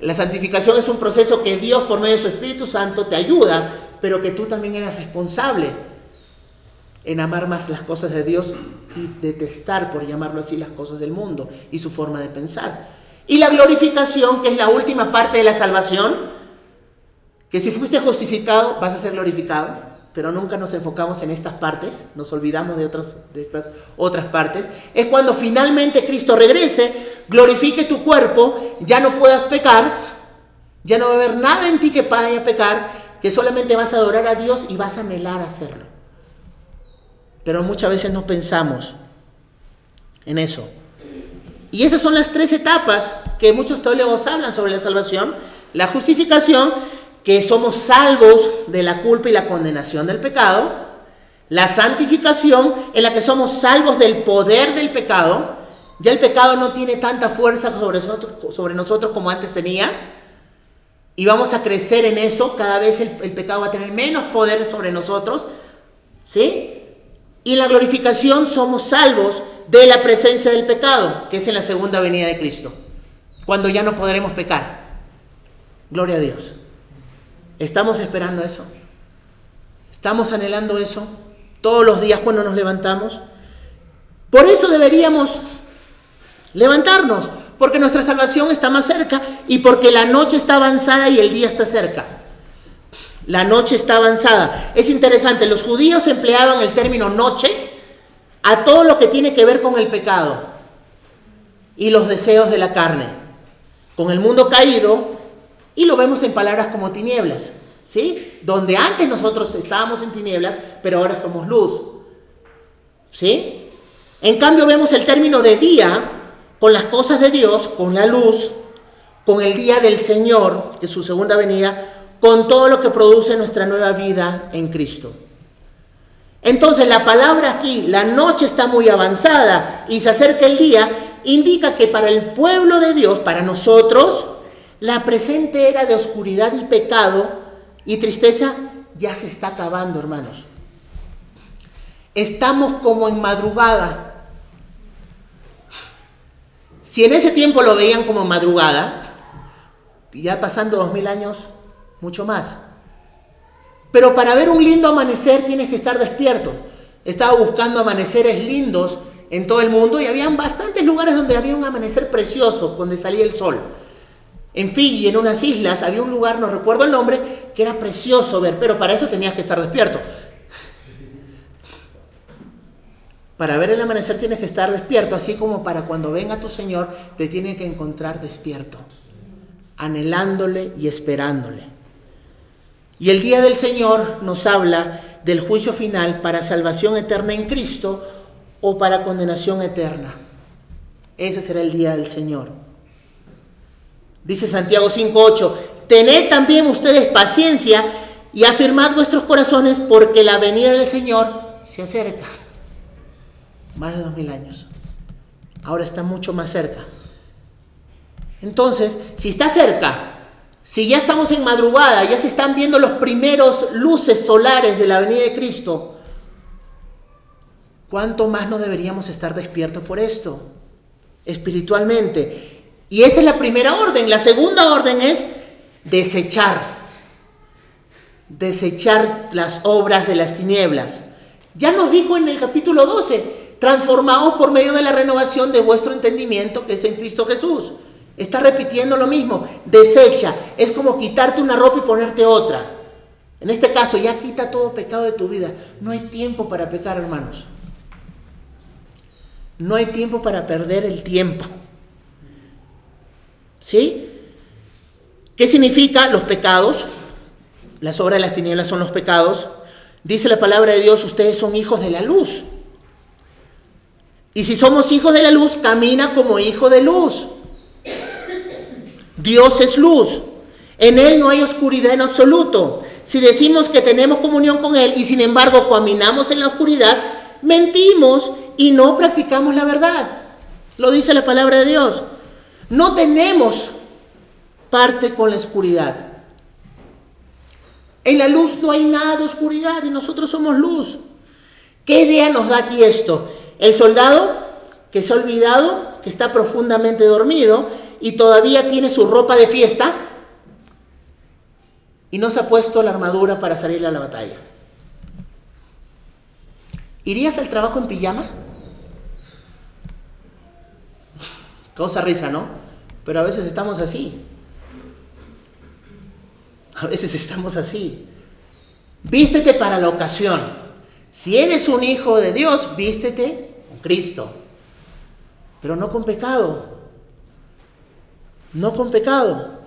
A: La santificación es un proceso que Dios por medio de su Espíritu Santo te ayuda, pero que tú también eres responsable en amar más las cosas de Dios y detestar, por llamarlo así, las cosas del mundo y su forma de pensar. Y la glorificación, que es la última parte de la salvación, que si fuiste justificado vas a ser glorificado, pero nunca nos enfocamos en estas partes, nos olvidamos de, otras, de estas otras partes, es cuando finalmente Cristo regrese, glorifique tu cuerpo, ya no puedas pecar, ya no va a haber nada en ti que vaya a pecar, que solamente vas a adorar a Dios y vas a anhelar hacerlo. Pero muchas veces no pensamos en eso. Y esas son las tres etapas que muchos teólogos hablan sobre la salvación. La justificación, que somos salvos de la culpa y la condenación del pecado. La santificación, en la que somos salvos del poder del pecado. Ya el pecado no tiene tanta fuerza sobre nosotros, sobre nosotros como antes tenía. Y vamos a crecer en eso. Cada vez el, el pecado va a tener menos poder sobre nosotros. ¿Sí? Y en la glorificación somos salvos de la presencia del pecado, que es en la segunda venida de Cristo, cuando ya no podremos pecar. Gloria a Dios. ¿Estamos esperando eso? ¿Estamos anhelando eso todos los días cuando nos levantamos? Por eso deberíamos levantarnos, porque nuestra salvación está más cerca y porque la noche está avanzada y el día está cerca. La noche está avanzada. Es interesante, los judíos empleaban el término noche a todo lo que tiene que ver con el pecado y los deseos de la carne, con el mundo caído, y lo vemos en palabras como tinieblas, ¿sí? Donde antes nosotros estábamos en tinieblas, pero ahora somos luz, ¿sí? En cambio vemos el término de día con las cosas de Dios, con la luz, con el día del Señor, que es su segunda venida, con todo lo que produce nuestra nueva vida en Cristo. Entonces la palabra aquí, la noche está muy avanzada y se acerca el día, indica que para el pueblo de Dios, para nosotros, la presente era de oscuridad y pecado y tristeza ya se está acabando, hermanos. Estamos como en madrugada. Si en ese tiempo lo veían como madrugada, ya pasando dos mil años, mucho más. Pero para ver un lindo amanecer tienes que estar despierto. Estaba buscando amaneceres lindos en todo el mundo y había bastantes lugares donde había un amanecer precioso, donde salía el sol. En Fiji, en unas islas, había un lugar, no recuerdo el nombre, que era precioso ver, pero para eso tenías que estar despierto. Para ver el amanecer tienes que estar despierto, así como para cuando venga tu Señor te tiene que encontrar despierto. anhelándole y esperándole. Y el día del Señor nos habla del juicio final para salvación eterna en Cristo o para condenación eterna. Ese será el día del Señor. Dice Santiago 5.8, tened también ustedes paciencia y afirmad vuestros corazones porque la venida del Señor se acerca. Más de dos mil años. Ahora está mucho más cerca. Entonces, si está cerca, si ya estamos en madrugada, ya se están viendo los primeros luces solares de la venida de Cristo, ¿cuánto más no deberíamos estar despiertos por esto? Espiritualmente. Y esa es la primera orden. La segunda orden es desechar. Desechar las obras de las tinieblas. Ya nos dijo en el capítulo 12, transformaos por medio de la renovación de vuestro entendimiento que es en Cristo Jesús. Está repitiendo lo mismo. Desecha. Es como quitarte una ropa y ponerte otra. En este caso, ya quita todo pecado de tu vida. No hay tiempo para pecar, hermanos. No hay tiempo para perder el tiempo. ¿Sí? ¿Qué significa los pecados? Las obras de las tinieblas son los pecados. Dice la palabra de Dios, ustedes son hijos de la luz. Y si somos hijos de la luz, camina como hijo de luz. Dios es luz. En Él no hay oscuridad en absoluto. Si decimos que tenemos comunión con Él y sin embargo caminamos en la oscuridad, mentimos y no practicamos la verdad. Lo dice la palabra de Dios. No tenemos parte con la oscuridad. En la luz no hay nada de oscuridad y nosotros somos luz. ¿Qué idea nos da aquí esto? El soldado que se ha olvidado, que está profundamente dormido, y todavía tiene su ropa de fiesta y no se ha puesto la armadura para salir a la batalla. ¿Irías al trabajo en pijama? Causa risa, ¿no? Pero a veces estamos así. A veces estamos así. Vístete para la ocasión. Si eres un hijo de Dios, vístete con Cristo. Pero no con pecado no con pecado.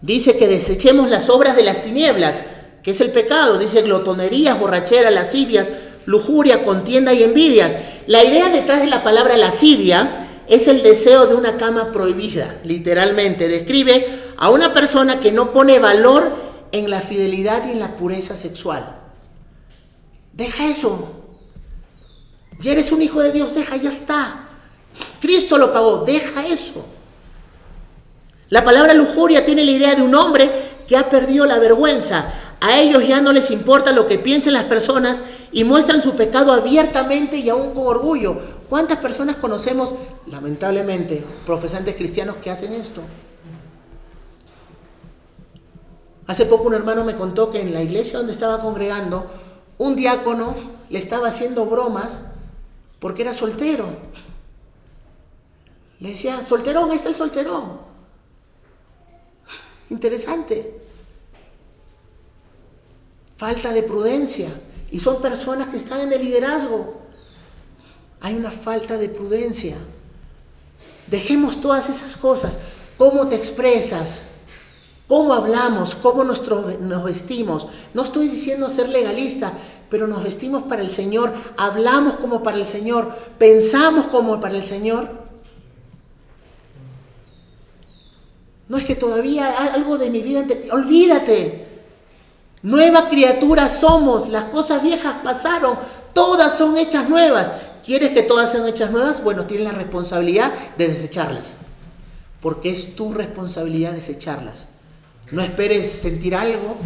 A: Dice que desechemos las obras de las tinieblas, que es el pecado. Dice glotonerías, borracheras, lascivias, lujuria, contienda y envidias. La idea detrás de la palabra lascivia es el deseo de una cama prohibida, literalmente. Describe a una persona que no pone valor en la fidelidad y en la pureza sexual. Deja eso. Ya eres un hijo de Dios, deja, ya está. Cristo lo pagó, deja eso. La palabra lujuria tiene la idea de un hombre que ha perdido la vergüenza. A ellos ya no les importa lo que piensen las personas y muestran su pecado abiertamente y aún con orgullo. ¿Cuántas personas conocemos, lamentablemente, profesantes cristianos que hacen esto? Hace poco un hermano me contó que en la iglesia donde estaba congregando, un diácono le estaba haciendo bromas porque era soltero. Le decía, solterón, ahí está el solterón. Interesante. Falta de prudencia. Y son personas que están en el liderazgo. Hay una falta de prudencia. Dejemos todas esas cosas. ¿Cómo te expresas? ¿Cómo hablamos? ¿Cómo nos, nos vestimos? No estoy diciendo ser legalista, pero nos vestimos para el Señor, hablamos como para el Señor, pensamos como para el Señor. No es que todavía algo de mi vida. Olvídate. Nueva criatura somos. Las cosas viejas pasaron. Todas son hechas nuevas. ¿Quieres que todas sean hechas nuevas? Bueno, tienes la responsabilidad de desecharlas. Porque es tu responsabilidad desecharlas. No esperes sentir algo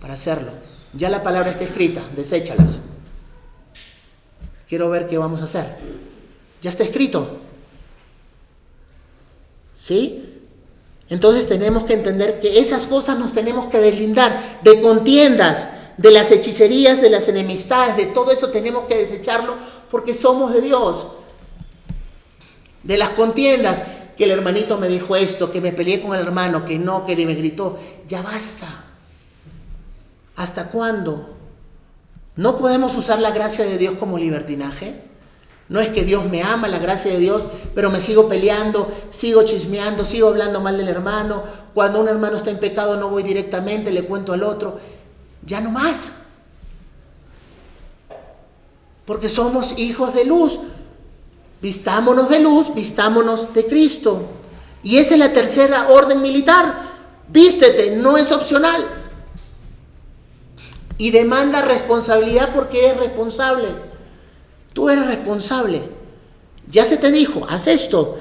A: para hacerlo. Ya la palabra está escrita. Deséchalas. Quiero ver qué vamos a hacer. Ya está escrito. ¿Sí? Entonces tenemos que entender que esas cosas nos tenemos que deslindar de contiendas, de las hechicerías, de las enemistades, de todo eso tenemos que desecharlo porque somos de Dios. De las contiendas, que el hermanito me dijo esto, que me peleé con el hermano, que no, que me gritó, ya basta. ¿Hasta cuándo? ¿No podemos usar la gracia de Dios como libertinaje? No es que Dios me ama, la gracia de Dios, pero me sigo peleando, sigo chismeando, sigo hablando mal del hermano. Cuando un hermano está en pecado no voy directamente, le cuento al otro. Ya no más. Porque somos hijos de luz. Vistámonos de luz, vistámonos de Cristo. Y esa es la tercera orden militar. Vístete, no es opcional. Y demanda responsabilidad porque eres responsable. Tú eres responsable. Ya se te dijo, haz esto.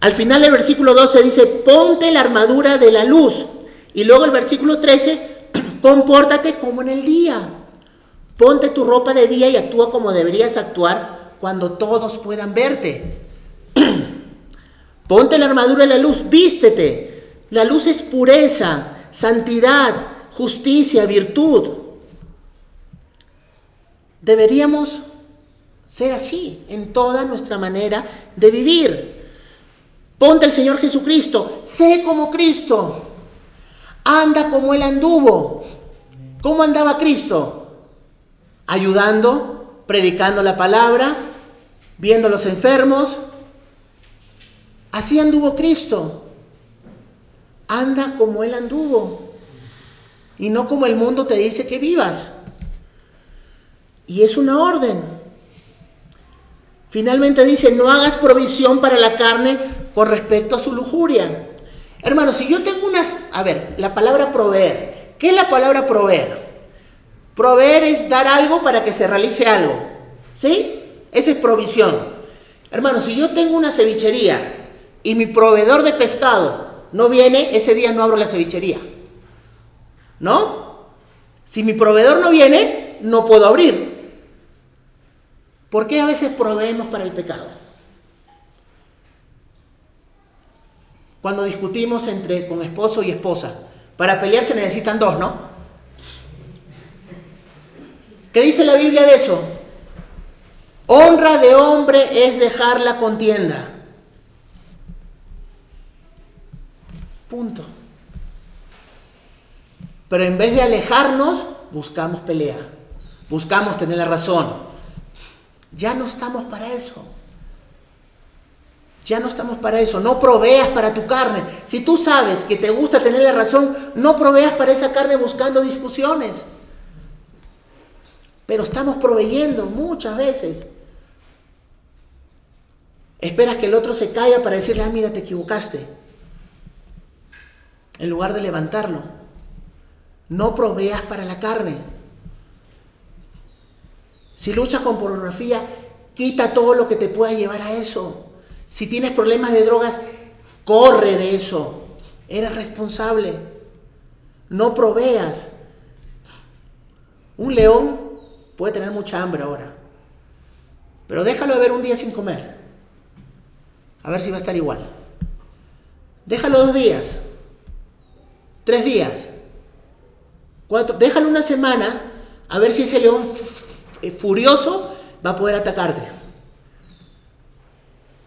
A: Al final del versículo 12 dice, ponte la armadura de la luz. Y luego el versículo 13, compórtate como en el día. Ponte tu ropa de día y actúa como deberías actuar cuando todos puedan verte. Ponte la armadura de la luz, vístete. La luz es pureza, santidad, justicia, virtud. Deberíamos ser así en toda nuestra manera de vivir. Ponte el Señor Jesucristo, sé como Cristo, anda como Él anduvo. ¿Cómo andaba Cristo? Ayudando, predicando la palabra, viendo a los enfermos. Así anduvo Cristo. Anda como Él anduvo. Y no como el mundo te dice que vivas. Y es una orden. Finalmente dice, no hagas provisión para la carne con respecto a su lujuria. Hermano, si yo tengo unas... A ver, la palabra proveer. ¿Qué es la palabra proveer? Proveer es dar algo para que se realice algo. ¿Sí? Esa es provisión. Hermano, si yo tengo una cevichería y mi proveedor de pescado no viene, ese día no abro la cevichería. ¿No? Si mi proveedor no viene, no puedo abrir. ¿Por qué a veces proveemos para el pecado? Cuando discutimos entre con esposo y esposa, para pelear se necesitan dos, ¿no? ¿Qué dice la Biblia de eso? Honra de hombre es dejar la contienda. Punto. Pero en vez de alejarnos, buscamos pelea. Buscamos tener la razón. Ya no estamos para eso. Ya no estamos para eso. No proveas para tu carne. Si tú sabes que te gusta tener la razón, no proveas para esa carne buscando discusiones. Pero estamos proveyendo muchas veces. Esperas que el otro se caiga para decirle, ah, mira, te equivocaste. En lugar de levantarlo. No proveas para la carne. Si luchas con pornografía, quita todo lo que te pueda llevar a eso. Si tienes problemas de drogas, corre de eso. Eres responsable. No proveas. Un león puede tener mucha hambre ahora. Pero déjalo ver un día sin comer. A ver si va a estar igual. Déjalo dos días. Tres días. Cuatro. Déjalo una semana. A ver si ese león furioso va a poder atacarte.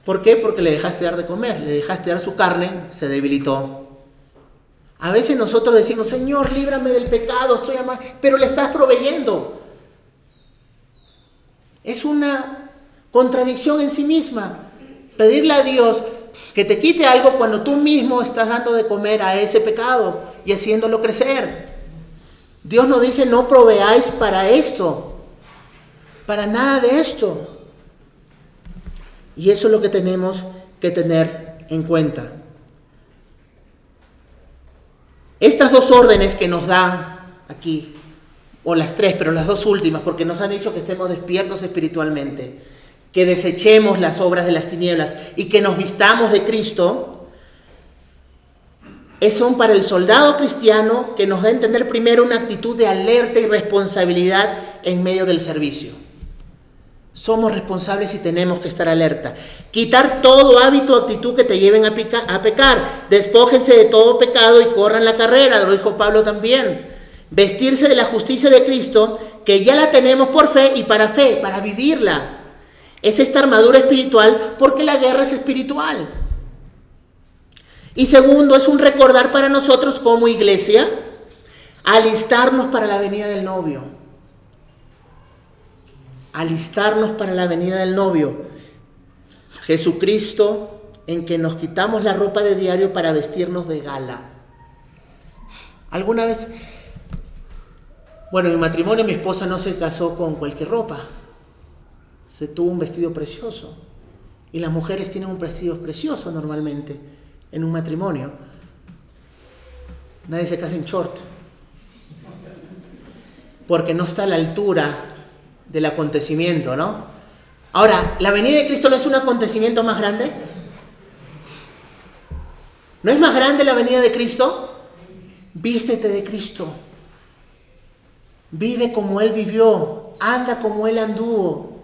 A: ¿Por qué? Porque le dejaste dar de comer, le dejaste dar su carne, se debilitó. A veces nosotros decimos, Señor, líbrame del pecado, estoy amado, pero le estás proveyendo. Es una contradicción en sí misma. Pedirle a Dios que te quite algo cuando tú mismo estás dando de comer a ese pecado y haciéndolo crecer. Dios nos dice, no proveáis para esto, para nada de esto. Y eso es lo que tenemos que tener en cuenta. Estas dos órdenes que nos da aquí, o las tres, pero las dos últimas, porque nos han dicho que estemos despiertos espiritualmente, que desechemos las obras de las tinieblas y que nos vistamos de Cristo, son para el soldado cristiano que nos da a entender primero una actitud de alerta y responsabilidad en medio del servicio. Somos responsables y tenemos que estar alerta. Quitar todo hábito o actitud que te lleven a, pecar. Despójense de todo pecado y corran la carrera, lo dijo Pablo también. Vestirse de la justicia de Cristo, que ya la tenemos por fe y para fe, para vivirla. Es esta armadura espiritual porque la guerra es espiritual. Y segundo, es un recordar para nosotros como iglesia, alistarnos para la venida del novio alistarnos para la venida del novio. Jesucristo en que nos quitamos la ropa de diario para vestirnos de gala. ¿Alguna vez? Bueno, en mi matrimonio mi esposa no se casó con cualquier ropa. Se tuvo un vestido precioso. Y las mujeres tienen un vestido precioso normalmente en un matrimonio. Nadie se casa en short. Porque no está a la altura del acontecimiento, ¿no? Ahora, ¿la venida de Cristo no es un acontecimiento más grande? ¿No es más grande la venida de Cristo? Vístete de Cristo. Vive como Él vivió. Anda como Él anduvo.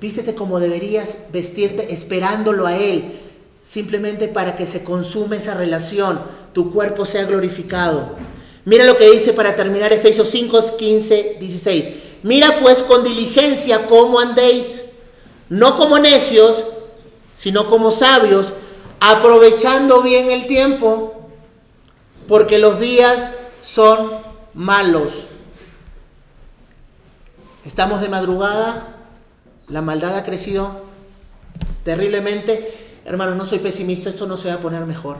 A: Vístete como deberías vestirte esperándolo a Él. Simplemente para que se consume esa relación. Tu cuerpo sea glorificado. Mira lo que dice para terminar Efesios 5, 15, 16. Mira pues con diligencia cómo andéis. No como necios, sino como sabios aprovechando bien el tiempo, porque los días son malos. Estamos de madrugada, la maldad ha crecido terriblemente. Hermanos, no soy pesimista, esto no se va a poner mejor.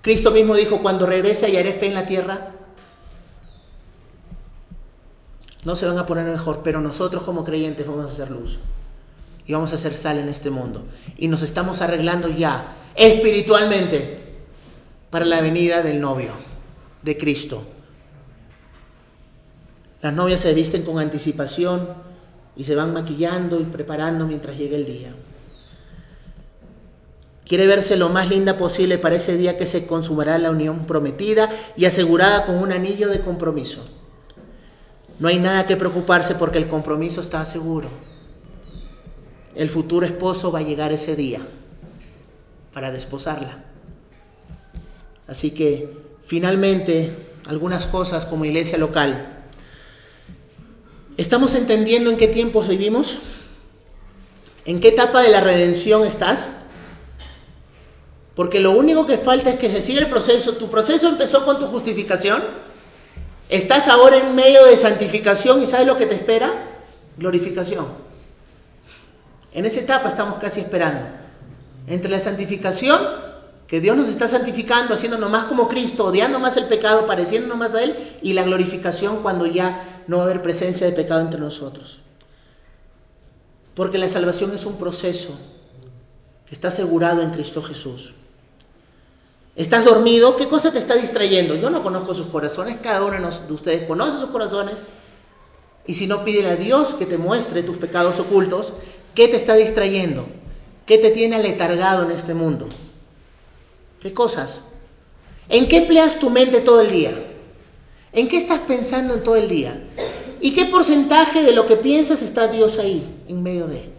A: Cristo mismo dijo, cuando regrese y haré fe en la tierra, no se van a poner mejor, pero nosotros como creyentes vamos a hacer luz y vamos a hacer sal en este mundo. Y nos estamos arreglando ya espiritualmente para la venida del novio, de Cristo. Las novias se visten con anticipación y se van maquillando y preparando mientras llegue el día. Quiere verse lo más linda posible para ese día que se consumará la unión prometida y asegurada con un anillo de compromiso. No hay nada que preocuparse porque el compromiso está seguro el futuro esposo va a llegar ese día para desposarla. Así que finalmente algunas cosas como iglesia local. ¿Estamos entendiendo en qué tiempos vivimos? ¿En qué etapa de la redención estás? Porque lo único que falta es que se siga el proceso. Tu proceso empezó con tu justificación. Estás ahora en medio de santificación y ¿sabes lo que te espera? Glorificación. En esa etapa estamos casi esperando. Entre la santificación, que Dios nos está santificando, haciéndonos más como Cristo, odiando más el pecado, pareciéndonos más a Él, y la glorificación cuando ya no va a haber presencia de pecado entre nosotros. Porque la salvación es un proceso que está asegurado en Cristo Jesús. ¿Estás dormido? ¿Qué cosa te está distrayendo? Yo no conozco sus corazones, cada uno de ustedes conoce sus corazones. Y si no, pídele a Dios que te muestre tus pecados ocultos ¿Qué te está distrayendo? ¿Qué te tiene aletargado en este mundo? ¿Qué cosas? ¿En qué empleas tu mente todo el día? ¿En qué estás pensando en todo el día? ¿Y qué porcentaje de lo que piensas está Dios ahí, en medio de?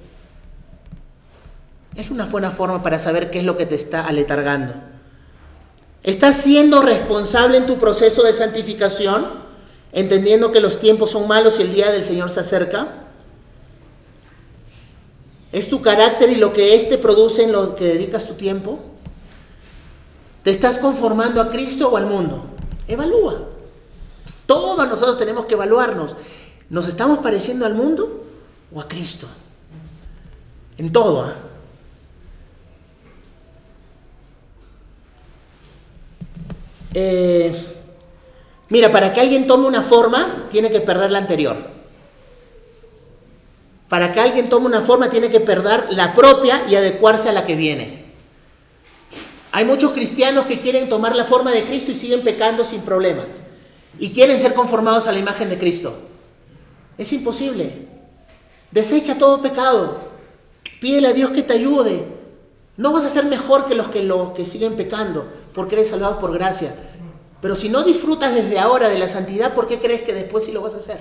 A: Es una buena forma para saber qué es lo que te está aletargando. ¿Estás siendo responsable en tu proceso de santificación, entendiendo que los tiempos son malos y el día del Señor se acerca? ¿Es tu carácter y lo que éste produce en lo que dedicas tu tiempo? ¿Te estás conformando a Cristo o al mundo? Evalúa. Todos nosotros tenemos que evaluarnos. ¿Nos estamos pareciendo al mundo o a Cristo? En todo. ¿ah? Eh, mira, para que alguien tome una forma, tiene que perder la anterior. Para que alguien tome una forma tiene que perder la propia y adecuarse a la que viene. Hay muchos cristianos que quieren tomar la forma de Cristo y siguen pecando sin problemas. Y quieren ser conformados a la imagen de Cristo. Es imposible. Desecha todo pecado. Pídele a Dios que te ayude. No vas a ser mejor que los que, lo, que siguen pecando, porque eres salvado por gracia. Pero si no disfrutas desde ahora de la santidad, ¿por qué crees que después sí lo vas a hacer?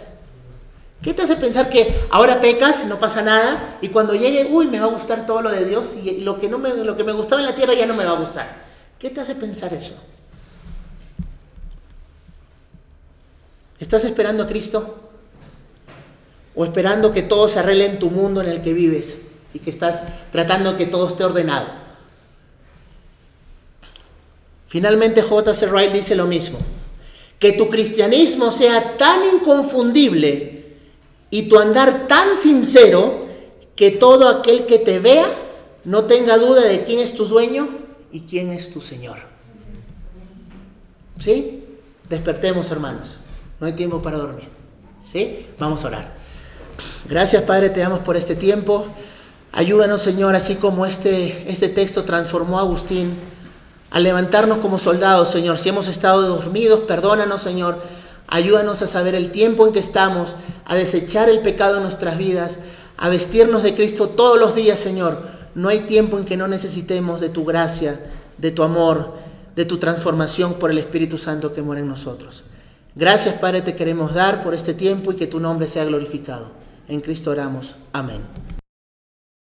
A: ¿Qué te hace pensar que ahora pecas, no pasa nada, y cuando llegue, uy, me va a gustar todo lo de Dios y lo que, no me, lo que me gustaba en la tierra ya no me va a gustar? ¿Qué te hace pensar eso? ¿Estás esperando a Cristo? ¿O esperando que todo se arregle en tu mundo en el que vives y que estás tratando que todo esté ordenado? Finalmente J.C. Wright dice lo mismo, que tu cristianismo sea tan inconfundible y tu andar tan sincero que todo aquel que te vea no tenga duda de quién es tu dueño y quién es tu Señor. ¿Sí? Despertemos, hermanos. No hay tiempo para dormir. ¿Sí? Vamos a orar. Gracias, Padre, te damos por este tiempo. Ayúdanos, Señor, así como este, este texto transformó a Agustín, a levantarnos como soldados, Señor. Si hemos estado dormidos, perdónanos, Señor. Ayúdanos a saber el tiempo en que estamos, a desechar el pecado en nuestras vidas, a vestirnos de Cristo todos los días, Señor. No hay tiempo en que no necesitemos de tu gracia, de tu amor, de tu transformación por el Espíritu Santo que mora en nosotros. Gracias, Padre, te queremos dar por este tiempo y que tu nombre sea glorificado. En Cristo oramos. Amén.